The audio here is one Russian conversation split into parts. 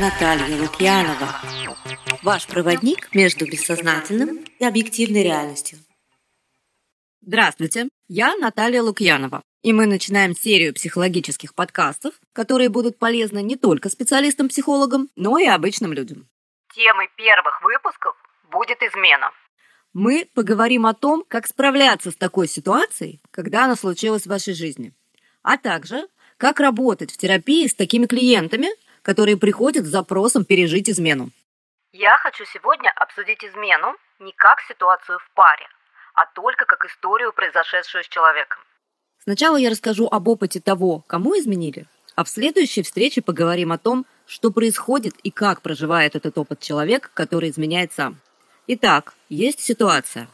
Наталья Лукьянова. Ваш проводник между бессознательным и объективной реальностью. Здравствуйте, я Наталья Лукьянова. И мы начинаем серию психологических подкастов, которые будут полезны не только специалистам-психологам, но и обычным людям. Темой первых выпусков будет измена. Мы поговорим о том, как справляться с такой ситуацией, когда она случилась в вашей жизни, а также как работать в терапии с такими клиентами, которые приходят с запросом пережить измену. Я хочу сегодня обсудить измену не как ситуацию в паре, а только как историю, произошедшую с человеком. Сначала я расскажу об опыте того, кому изменили, а в следующей встрече поговорим о том, что происходит и как проживает этот опыт человек, который изменяет сам. Итак, есть ситуация.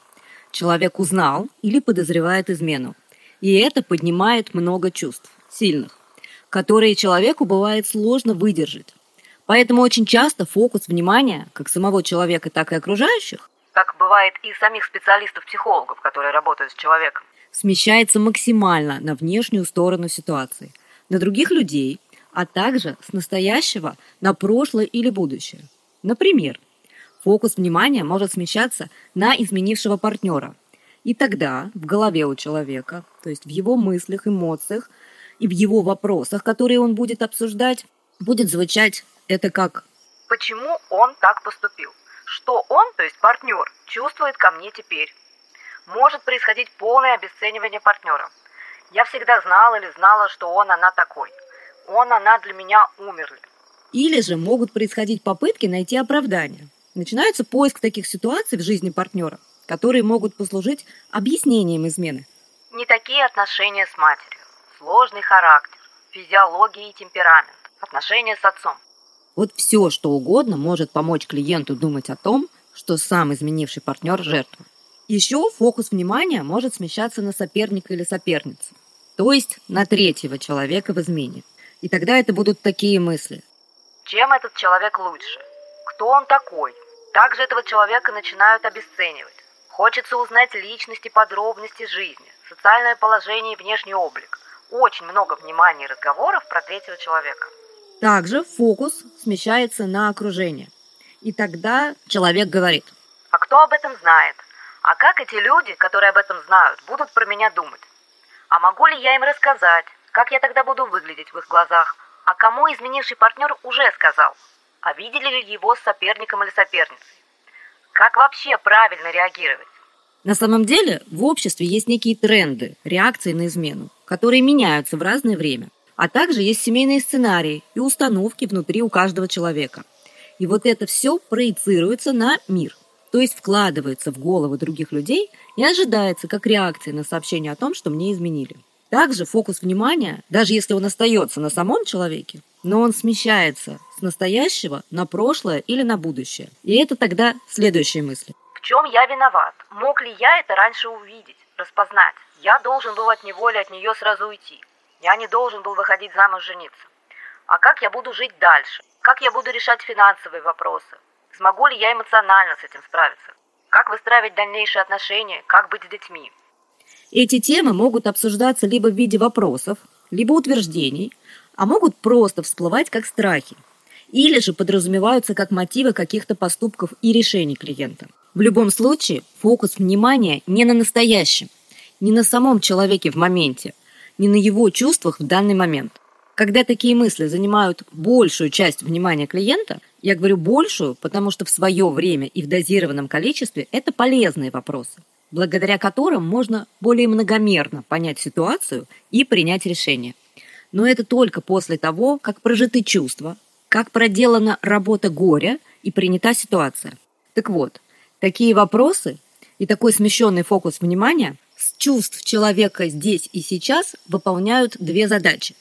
Человек узнал или подозревает измену. И это поднимает много чувств, сильных которые человеку бывает сложно выдержать. Поэтому очень часто фокус внимания, как самого человека, так и окружающих, как бывает и самих специалистов-психологов, которые работают с человеком, смещается максимально на внешнюю сторону ситуации, на других людей, а также с настоящего на прошлое или будущее. Например, фокус внимания может смещаться на изменившего партнера. И тогда в голове у человека, то есть в его мыслях, эмоциях, и в его вопросах, которые он будет обсуждать, будет звучать это как «Почему он так поступил? Что он, то есть партнер, чувствует ко мне теперь?» Может происходить полное обесценивание партнера. Я всегда знала или знала, что он, она такой. Он, она для меня умерли. Или же могут происходить попытки найти оправдание. Начинается поиск таких ситуаций в жизни партнера, которые могут послужить объяснением измены. Не такие отношения с матерью сложный характер, физиология и темперамент, отношения с отцом. Вот все, что угодно может помочь клиенту думать о том, что сам изменивший партнер – жертва. Еще фокус внимания может смещаться на соперника или соперницу, то есть на третьего человека в измене. И тогда это будут такие мысли. Чем этот человек лучше? Кто он такой? Также этого человека начинают обесценивать. Хочется узнать личности, подробности жизни, социальное положение и внешний облик очень много внимания и разговоров про третьего человека. Также фокус смещается на окружение. И тогда человек говорит. А кто об этом знает? А как эти люди, которые об этом знают, будут про меня думать? А могу ли я им рассказать? Как я тогда буду выглядеть в их глазах? А кому изменивший партнер уже сказал? А видели ли его с соперником или соперницей? Как вообще правильно реагировать? На самом деле в обществе есть некие тренды, реакции на измену которые меняются в разное время. А также есть семейные сценарии и установки внутри у каждого человека. И вот это все проецируется на мир, то есть вкладывается в головы других людей и ожидается как реакция на сообщение о том, что мне изменили. Также фокус внимания, даже если он остается на самом человеке, но он смещается с настоящего на прошлое или на будущее. И это тогда следующие мысли. В чем я виноват? Мог ли я это раньше увидеть, распознать? Я должен был от него или от нее сразу уйти. Я не должен был выходить замуж жениться. А как я буду жить дальше? Как я буду решать финансовые вопросы? Смогу ли я эмоционально с этим справиться? Как выстраивать дальнейшие отношения? Как быть с детьми? Эти темы могут обсуждаться либо в виде вопросов, либо утверждений, а могут просто всплывать как страхи, или же подразумеваются как мотивы каких-то поступков и решений клиента. В любом случае, фокус внимания не на настоящем, не на самом человеке в моменте, не на его чувствах в данный момент. Когда такие мысли занимают большую часть внимания клиента, я говорю большую, потому что в свое время и в дозированном количестве это полезные вопросы, благодаря которым можно более многомерно понять ситуацию и принять решение. Но это только после того, как прожиты чувства, как проделана работа горя и принята ситуация. Так вот, такие вопросы и такой смещенный фокус внимания – с чувств человека здесь и сейчас выполняют две задачи.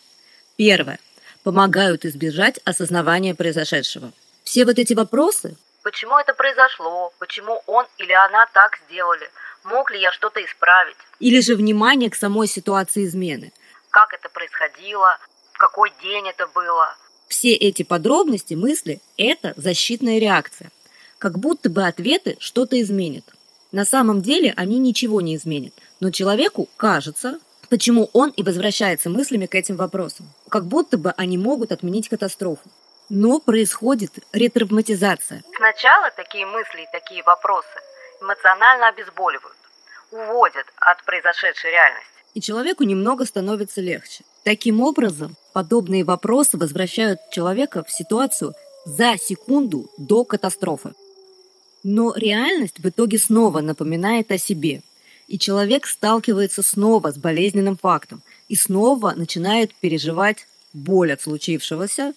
Первое. Помогают избежать осознавания произошедшего. Все вот эти вопросы Почему это произошло? Почему он или она так сделали? Мог ли я что-то исправить? Или же внимание к самой ситуации измены. Как это происходило? В какой день это было? Все эти подробности, мысли – это защитная реакция. Как будто бы ответы что-то изменят. На самом деле они ничего не изменят, но человеку кажется, почему он и возвращается мыслями к этим вопросам. Как будто бы они могут отменить катастрофу. Но происходит ретравматизация. Сначала такие мысли и такие вопросы эмоционально обезболивают, уводят от произошедшей реальности. И человеку немного становится легче. Таким образом, подобные вопросы возвращают человека в ситуацию за секунду до катастрофы. Но реальность в итоге снова напоминает о себе, и человек сталкивается снова с болезненным фактом и снова начинает переживать боль от случившегося,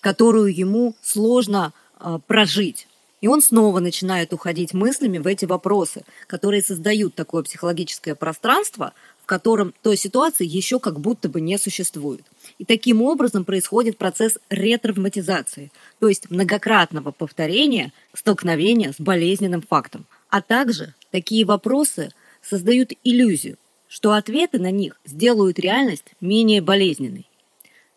которую ему сложно э, прожить. И он снова начинает уходить мыслями в эти вопросы, которые создают такое психологическое пространство, в котором той ситуации еще как будто бы не существует. И таким образом происходит процесс ретравматизации, то есть многократного повторения столкновения с болезненным фактом. А также такие вопросы создают иллюзию, что ответы на них сделают реальность менее болезненной.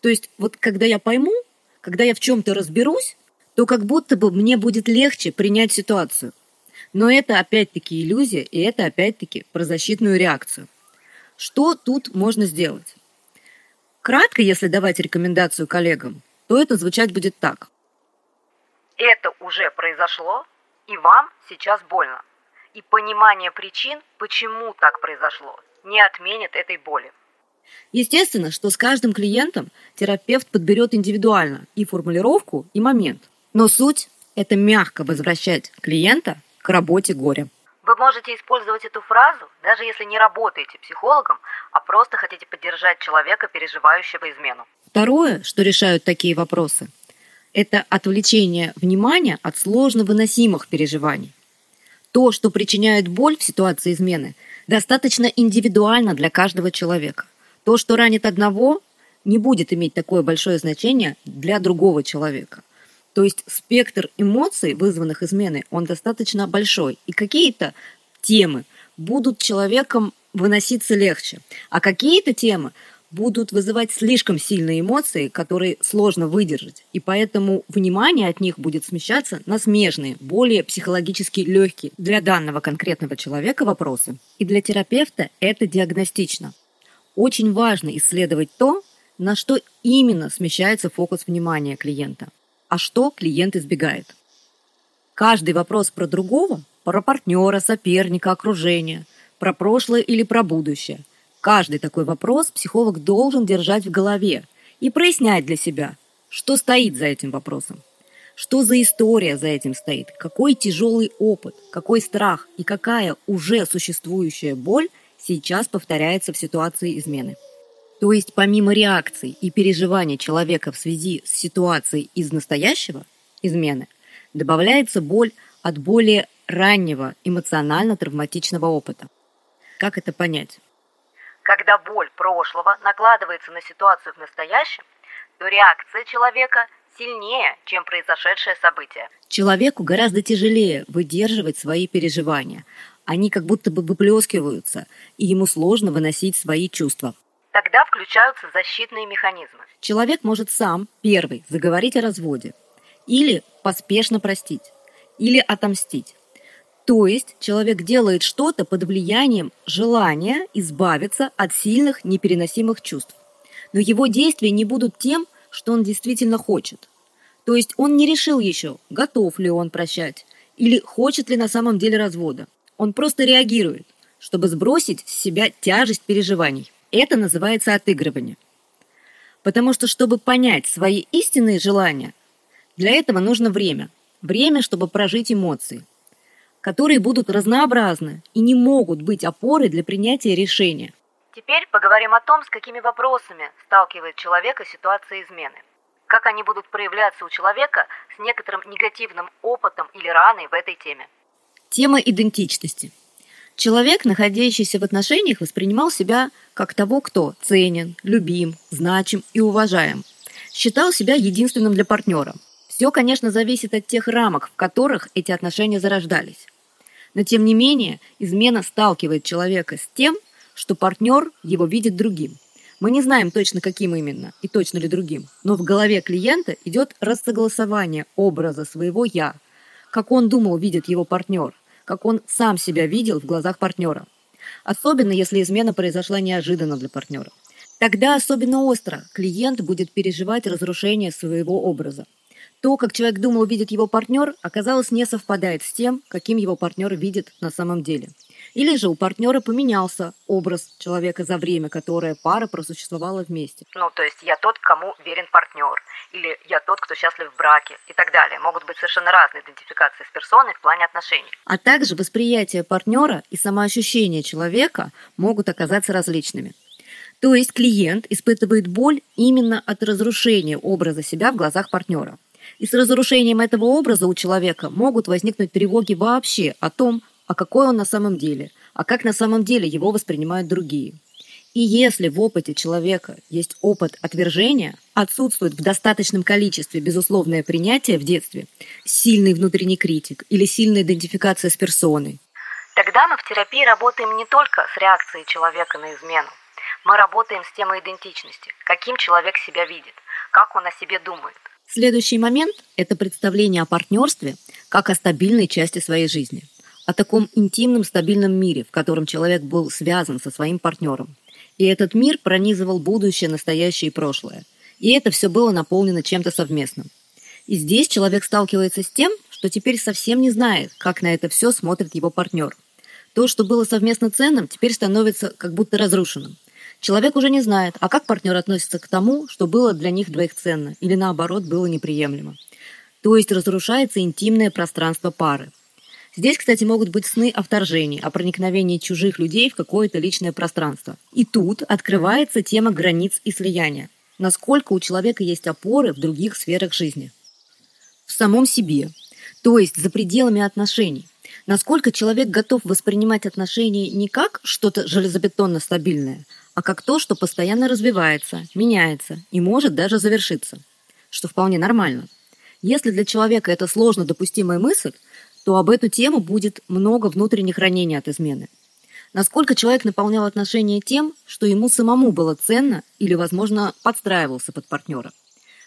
То есть вот когда я пойму, когда я в чем-то разберусь, то как будто бы мне будет легче принять ситуацию. Но это опять-таки иллюзия, и это опять-таки про защитную реакцию. Что тут можно сделать? Кратко, если давать рекомендацию коллегам, то это звучать будет так. Это уже произошло, и вам сейчас больно. И понимание причин, почему так произошло, не отменит этой боли. Естественно, что с каждым клиентом терапевт подберет индивидуально и формулировку, и момент – но суть – это мягко возвращать клиента к работе горя. Вы можете использовать эту фразу, даже если не работаете психологом, а просто хотите поддержать человека, переживающего измену. Второе, что решают такие вопросы, это отвлечение внимания от сложно выносимых переживаний. То, что причиняет боль в ситуации измены, достаточно индивидуально для каждого человека. То, что ранит одного, не будет иметь такое большое значение для другого человека. То есть спектр эмоций, вызванных изменой, он достаточно большой. И какие-то темы будут человеком выноситься легче, а какие-то темы будут вызывать слишком сильные эмоции, которые сложно выдержать. И поэтому внимание от них будет смещаться на смежные, более психологически легкие для данного конкретного человека вопросы. И для терапевта это диагностично. Очень важно исследовать то, на что именно смещается фокус внимания клиента а что клиент избегает. Каждый вопрос про другого, про партнера, соперника, окружение, про прошлое или про будущее. Каждый такой вопрос психолог должен держать в голове и прояснять для себя, что стоит за этим вопросом. Что за история за этим стоит? Какой тяжелый опыт, какой страх и какая уже существующая боль сейчас повторяется в ситуации измены? То есть помимо реакций и переживаний человека в связи с ситуацией из настоящего, измены, добавляется боль от более раннего эмоционально-травматичного опыта. Как это понять? Когда боль прошлого накладывается на ситуацию в настоящем, то реакция человека сильнее, чем произошедшее событие. Человеку гораздо тяжелее выдерживать свои переживания. Они как будто бы выплескиваются, и ему сложно выносить свои чувства. Тогда включаются защитные механизмы. Человек может сам, первый, заговорить о разводе. Или поспешно простить. Или отомстить. То есть человек делает что-то под влиянием желания избавиться от сильных непереносимых чувств. Но его действия не будут тем, что он действительно хочет. То есть он не решил еще, готов ли он прощать, или хочет ли на самом деле развода. Он просто реагирует, чтобы сбросить с себя тяжесть переживаний. Это называется отыгрывание. Потому что, чтобы понять свои истинные желания, для этого нужно время. Время, чтобы прожить эмоции, которые будут разнообразны и не могут быть опорой для принятия решения. Теперь поговорим о том, с какими вопросами сталкивает человека ситуация измены. Как они будут проявляться у человека с некоторым негативным опытом или раной в этой теме. Тема идентичности – Человек, находящийся в отношениях, воспринимал себя как того, кто ценен, любим, значим и уважаем. Считал себя единственным для партнера. Все, конечно, зависит от тех рамок, в которых эти отношения зарождались. Но тем не менее, измена сталкивает человека с тем, что партнер его видит другим. Мы не знаем точно, каким именно и точно ли другим, но в голове клиента идет рассогласование образа своего «я», как он думал, видит его партнер – как он сам себя видел в глазах партнера. Особенно, если измена произошла неожиданно для партнера. Тогда особенно остро клиент будет переживать разрушение своего образа. То, как человек думал, видит его партнер, оказалось не совпадает с тем, каким его партнер видит на самом деле. Или же у партнера поменялся образ человека за время, которое пара просуществовала вместе. Ну, то есть я тот, кому верен партнер, или я тот, кто счастлив в браке и так далее. Могут быть совершенно разные идентификации с персоной в плане отношений. А также восприятие партнера и самоощущение человека могут оказаться различными. То есть клиент испытывает боль именно от разрушения образа себя в глазах партнера. И с разрушением этого образа у человека могут возникнуть тревоги вообще о том, а какой он на самом деле, а как на самом деле его воспринимают другие. И если в опыте человека есть опыт отвержения, отсутствует в достаточном количестве безусловное принятие в детстве, сильный внутренний критик или сильная идентификация с персоной, Тогда мы в терапии работаем не только с реакцией человека на измену. Мы работаем с темой идентичности, каким человек себя видит, как он о себе думает. Следующий момент – это представление о партнерстве как о стабильной части своей жизни, о таком интимном стабильном мире, в котором человек был связан со своим партнером. И этот мир пронизывал будущее, настоящее и прошлое. И это все было наполнено чем-то совместным. И здесь человек сталкивается с тем, что теперь совсем не знает, как на это все смотрит его партнер. То, что было совместно ценным, теперь становится как будто разрушенным. Человек уже не знает, а как партнер относится к тому, что было для них двоих ценно, или наоборот, было неприемлемо. То есть разрушается интимное пространство пары. Здесь, кстати, могут быть сны о вторжении, о проникновении чужих людей в какое-то личное пространство. И тут открывается тема границ и слияния. Насколько у человека есть опоры в других сферах жизни. В самом себе, то есть за пределами отношений. Насколько человек готов воспринимать отношения не как что-то железобетонно стабильное, а как то, что постоянно развивается, меняется и может даже завершиться, что вполне нормально. Если для человека это сложно допустимая мысль, то об эту тему будет много внутренних ранений от измены. Насколько человек наполнял отношения тем, что ему самому было ценно или, возможно, подстраивался под партнера.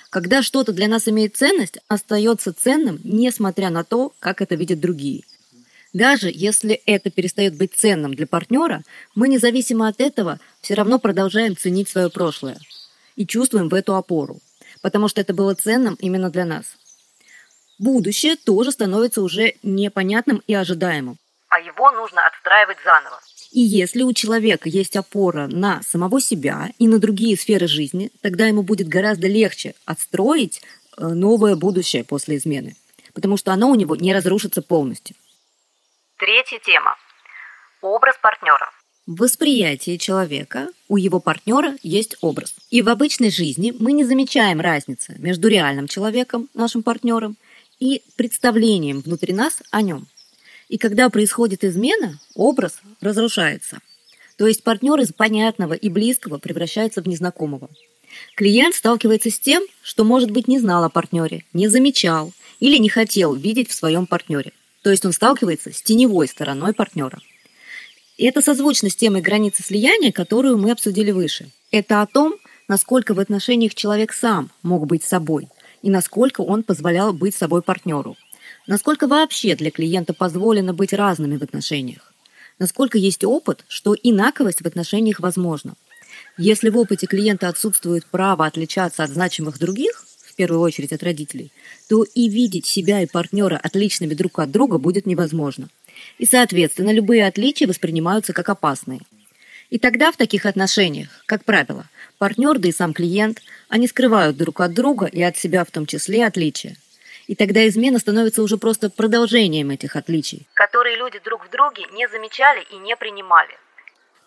Когда что-то для нас имеет ценность, остается ценным, несмотря на то, как это видят другие. Даже если это перестает быть ценным для партнера, мы независимо от этого все равно продолжаем ценить свое прошлое и чувствуем в эту опору, потому что это было ценным именно для нас. Будущее тоже становится уже непонятным и ожидаемым. А его нужно отстраивать заново. И если у человека есть опора на самого себя и на другие сферы жизни, тогда ему будет гораздо легче отстроить э, новое будущее после измены, потому что оно у него не разрушится полностью. Третья тема. Образ партнера. В восприятии человека у его партнера есть образ. И в обычной жизни мы не замечаем разницы между реальным человеком, нашим партнером, и представлением внутри нас о нем. И когда происходит измена, образ разрушается. То есть партнер из понятного и близкого превращается в незнакомого. Клиент сталкивается с тем, что, может быть, не знал о партнере, не замечал или не хотел видеть в своем партнере. То есть он сталкивается с теневой стороной партнера. И это созвучно с темой границы слияния, которую мы обсудили выше. Это о том, насколько в отношениях человек сам мог быть собой и насколько он позволял быть собой партнеру. Насколько вообще для клиента позволено быть разными в отношениях. Насколько есть опыт, что инаковость в отношениях возможна. Если в опыте клиента отсутствует право отличаться от значимых других, первую очередь от родителей, то и видеть себя и партнера отличными друг от друга будет невозможно. И, соответственно, любые отличия воспринимаются как опасные. И тогда в таких отношениях, как правило, партнер, да и сам клиент, они скрывают друг от друга и от себя в том числе отличия. И тогда измена становится уже просто продолжением этих отличий. Которые люди друг в друге не замечали и не принимали.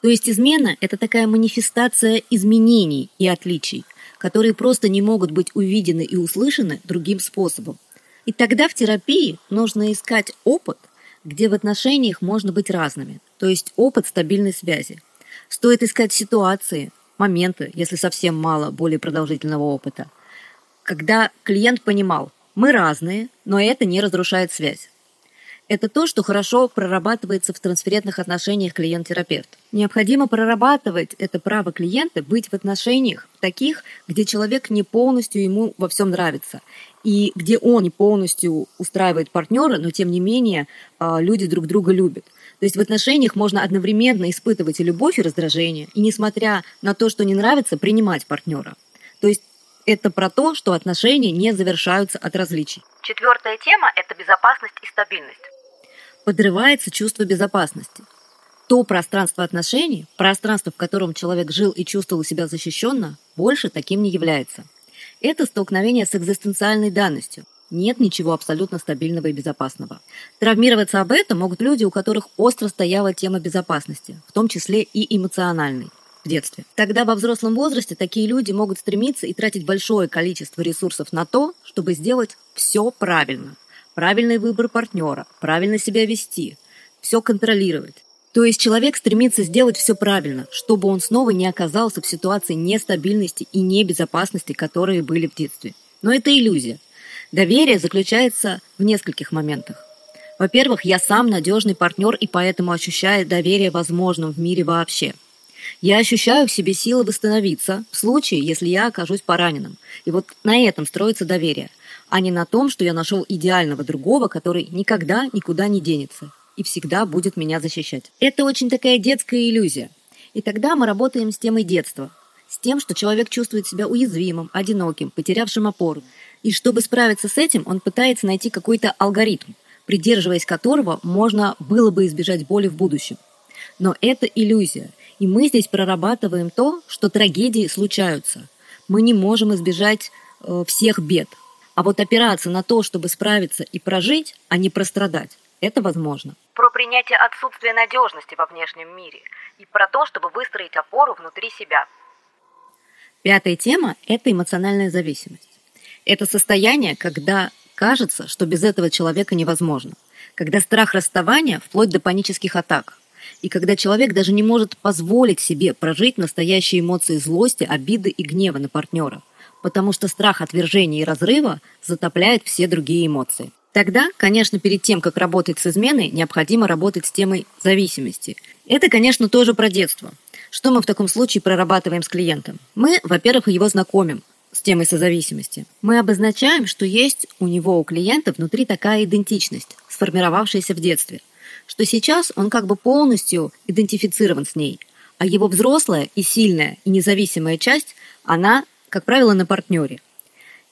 То есть измена – это такая манифестация изменений и отличий, которые просто не могут быть увидены и услышаны другим способом. И тогда в терапии нужно искать опыт, где в отношениях можно быть разными, то есть опыт стабильной связи. Стоит искать ситуации, моменты, если совсем мало более продолжительного опыта, когда клиент понимал, мы разные, но это не разрушает связь это то, что хорошо прорабатывается в трансферентных отношениях клиент-терапевт. Необходимо прорабатывать это право клиента быть в отношениях таких, где человек не полностью ему во всем нравится, и где он не полностью устраивает партнера, но тем не менее а, люди друг друга любят. То есть в отношениях можно одновременно испытывать и любовь, и раздражение, и несмотря на то, что не нравится, принимать партнера. То есть Это про то, что отношения не завершаются от различий. Четвертая тема – это безопасность и стабильность. Подрывается чувство безопасности. То пространство отношений, пространство, в котором человек жил и чувствовал себя защищенно, больше таким не является. Это столкновение с экзистенциальной данностью. Нет ничего абсолютно стабильного и безопасного. Травмироваться об этом могут люди, у которых остро стояла тема безопасности, в том числе и эмоциональной в детстве. Тогда во взрослом возрасте такие люди могут стремиться и тратить большое количество ресурсов на то, чтобы сделать все правильно. Правильный выбор партнера, правильно себя вести, все контролировать. То есть человек стремится сделать все правильно, чтобы он снова не оказался в ситуации нестабильности и небезопасности, которые были в детстве. Но это иллюзия. Доверие заключается в нескольких моментах. Во-первых, я сам надежный партнер и поэтому ощущаю доверие возможным в мире вообще. Я ощущаю в себе силы восстановиться в случае, если я окажусь пораненным. И вот на этом строится доверие, а не на том, что я нашел идеального другого, который никогда никуда не денется и всегда будет меня защищать. Это очень такая детская иллюзия. И тогда мы работаем с темой детства, с тем, что человек чувствует себя уязвимым, одиноким, потерявшим опору. И чтобы справиться с этим, он пытается найти какой-то алгоритм, придерживаясь которого можно было бы избежать боли в будущем. Но это иллюзия. И мы здесь прорабатываем то, что трагедии случаются. Мы не можем избежать э, всех бед. А вот опираться на то, чтобы справиться и прожить, а не прострадать, это возможно. Про принятие отсутствия надежности во внешнем мире и про то, чтобы выстроить опору внутри себя. Пятая тема – это эмоциональная зависимость. Это состояние, когда кажется, что без этого человека невозможно. Когда страх расставания вплоть до панических атак. И когда человек даже не может позволить себе прожить настоящие эмоции злости, обиды и гнева на партнера. Потому что страх отвержения и разрыва затопляет все другие эмоции. Тогда, конечно, перед тем, как работать с изменой, необходимо работать с темой зависимости. Это, конечно, тоже про детство. Что мы в таком случае прорабатываем с клиентом? Мы, во-первых, его знакомим с темой созависимости. Мы обозначаем, что есть у него, у клиента, внутри такая идентичность, сформировавшаяся в детстве, что сейчас он как бы полностью идентифицирован с ней, а его взрослая и сильная и независимая часть, она, как правило, на партнере.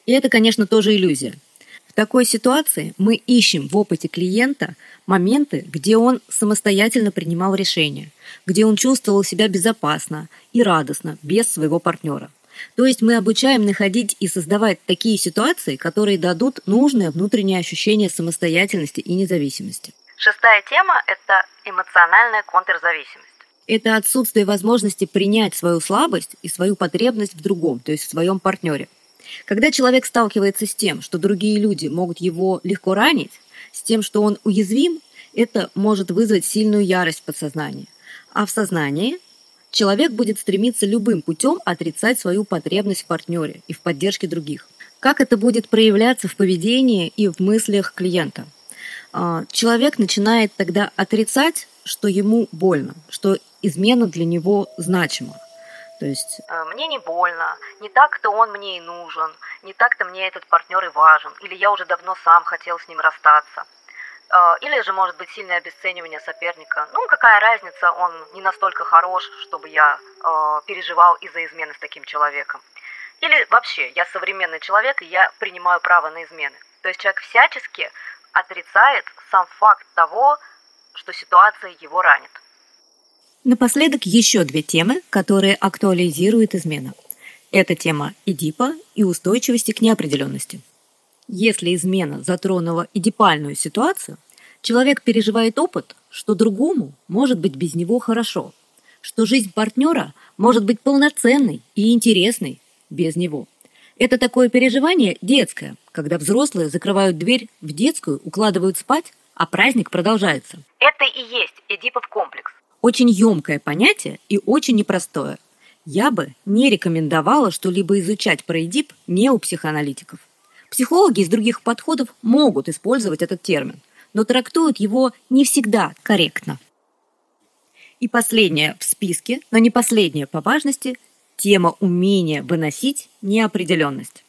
И это, конечно, тоже иллюзия – в такой ситуации мы ищем в опыте клиента моменты, где он самостоятельно принимал решения, где он чувствовал себя безопасно и радостно без своего партнера. То есть мы обучаем находить и создавать такие ситуации, которые дадут нужное внутреннее ощущение самостоятельности и независимости. Шестая тема – это эмоциональная контрзависимость. Это отсутствие возможности принять свою слабость и свою потребность в другом, то есть в своем партнере – когда человек сталкивается с тем, что другие люди могут его легко ранить, с тем, что он уязвим, это может вызвать сильную ярость в подсознании. А в сознании человек будет стремиться любым путем отрицать свою потребность в партнере и в поддержке других. Как это будет проявляться в поведении и в мыслях клиента? А, человек начинает тогда отрицать, что ему больно, что измена для него значима. То есть... Э, мне не больно, не так-то он мне и нужен, не так-то мне этот партнер и важен, или я уже давно сам хотел с ним расстаться. Э, или же, может быть, сильное обесценивание соперника. Ну, какая разница, он не настолько хорош, чтобы я э, переживал из-за измены с таким человеком. Или вообще, я современный человек, и я принимаю право на измены. То есть человек всячески отрицает сам факт того, что ситуация его ранит. Напоследок еще две темы, которые актуализирует измена. Это тема Эдипа и устойчивости к неопределенности. Если измена затронула эдипальную ситуацию, человек переживает опыт, что другому может быть без него хорошо, что жизнь партнера может быть полноценной и интересной без него. Это такое переживание детское, когда взрослые закрывают дверь в детскую, укладывают спать, а праздник продолжается. Это и есть Эдипов комплекс. Очень емкое понятие и очень непростое. Я бы не рекомендовала что-либо изучать про Эдип не у психоаналитиков. Психологи из других подходов могут использовать этот термин, но трактуют его не всегда корректно. И последнее в списке, но не последнее по важности, тема умения выносить неопределенность.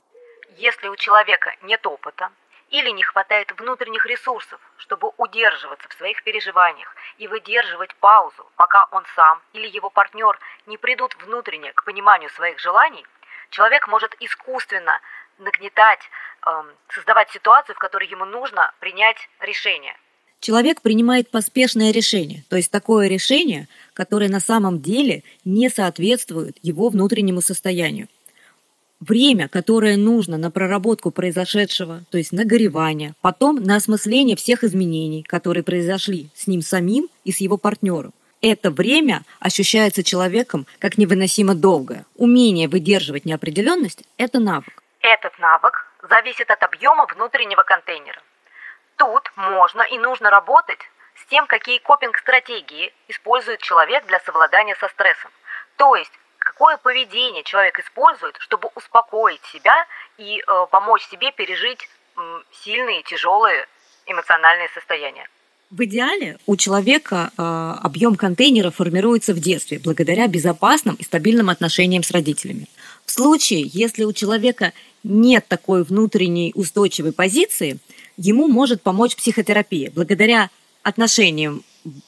Если у человека нет опыта, или не хватает внутренних ресурсов, чтобы удерживаться в своих переживаниях и выдерживать паузу, пока он сам или его партнер не придут внутренне к пониманию своих желаний, Человек может искусственно нагнетать, эм, создавать ситуацию, в которой ему нужно принять решение. Человек принимает поспешное решение, то есть такое решение, которое на самом деле не соответствует его внутреннему состоянию. Время, которое нужно на проработку произошедшего, то есть на горевание, потом на осмысление всех изменений, которые произошли с ним самим и с его партнером. Это время ощущается человеком как невыносимо долгое. Умение выдерживать неопределенность – это навык. Этот навык зависит от объема внутреннего контейнера. Тут можно и нужно работать с тем, какие копинг-стратегии использует человек для совладания со стрессом. То есть, какое поведение человек использует, чтобы успокоить себя и э, помочь себе пережить э, сильные, тяжелые эмоциональные состояния. В идеале у человека э, объем контейнера формируется в детстве благодаря безопасным и стабильным отношениям с родителями. В случае, если у человека нет такой внутренней устойчивой позиции, ему может помочь психотерапия. Благодаря отношениям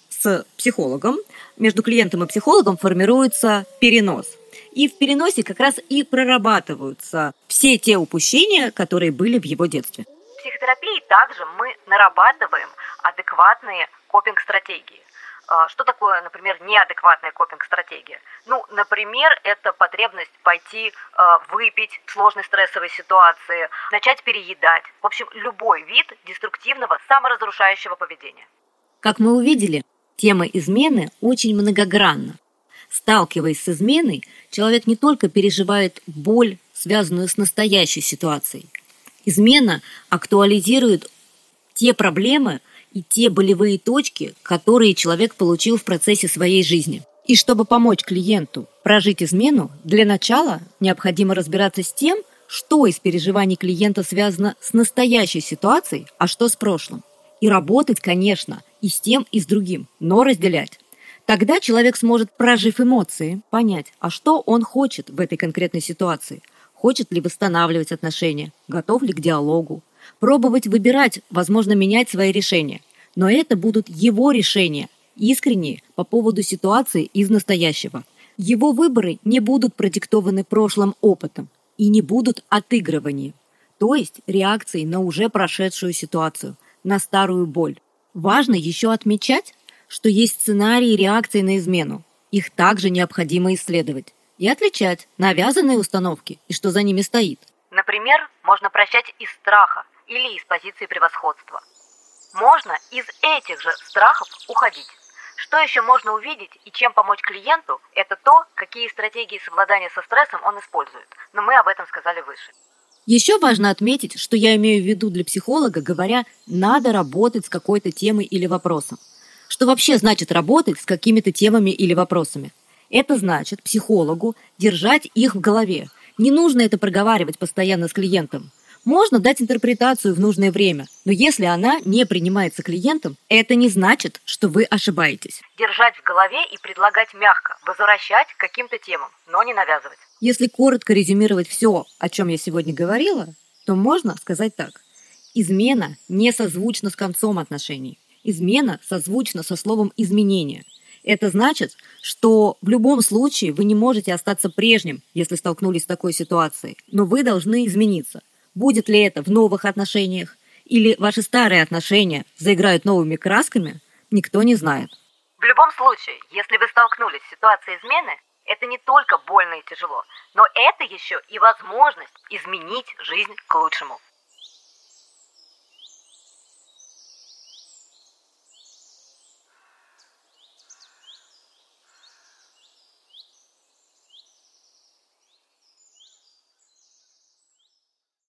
с психологом, между клиентом и психологом формируется перенос. И в переносе как раз и прорабатываются все те упущения, которые были в его детстве. В психотерапии также мы нарабатываем адекватные копинг-стратегии. А, что такое, например, неадекватная копинг-стратегия? Ну, например, это потребность пойти э, выпить в сложной стрессовой ситуации, начать переедать. В общем, любой вид деструктивного, саморазрушающего поведения. Как мы увидели, тема измены очень многогранна. Сталкиваясь с изменой, человек не только переживает боль, связанную с настоящей ситуацией. Измена актуализирует те проблемы, и те болевые точки, которые человек получил в процессе своей жизни. И чтобы помочь клиенту прожить измену, для начала необходимо разбираться с тем, что из переживаний клиента связано с настоящей ситуацией, а что с прошлым. И работать, конечно, и с тем, и с другим, но разделять. Тогда человек сможет, прожив эмоции, понять, а что он хочет в этой конкретной ситуации. Хочет ли восстанавливать отношения, готов ли к диалогу, пробовать выбирать, возможно, менять свои решения. Но это будут его решения, искренние по поводу ситуации из настоящего. Его выборы не будут продиктованы прошлым опытом и не будут отыгрыванием, то есть реакцией на уже прошедшую ситуацию, на старую боль. Важно еще отмечать, что есть сценарии реакции на измену. Их также необходимо исследовать и отличать навязанные установки и что за ними стоит. Например, можно прощать из страха, или из позиции превосходства. Можно из этих же страхов уходить. Что еще можно увидеть и чем помочь клиенту, это то, какие стратегии совладания со стрессом он использует. Но мы об этом сказали выше. Еще важно отметить, что я имею в виду для психолога, говоря, надо работать с какой-то темой или вопросом. Что вообще значит работать с какими-то темами или вопросами? Это значит психологу держать их в голове. Не нужно это проговаривать постоянно с клиентом. Можно дать интерпретацию в нужное время, но если она не принимается клиентом, это не значит, что вы ошибаетесь. Держать в голове и предлагать мягко, возвращать к каким-то темам, но не навязывать. Если коротко резюмировать все, о чем я сегодня говорила, то можно сказать так. Измена не созвучна с концом отношений. Измена созвучна со словом «изменение». Это значит, что в любом случае вы не можете остаться прежним, если столкнулись с такой ситуацией, но вы должны измениться – Будет ли это в новых отношениях или ваши старые отношения заиграют новыми красками, никто не знает. В любом случае, если вы столкнулись с ситуацией измены, это не только больно и тяжело, но это еще и возможность изменить жизнь к лучшему.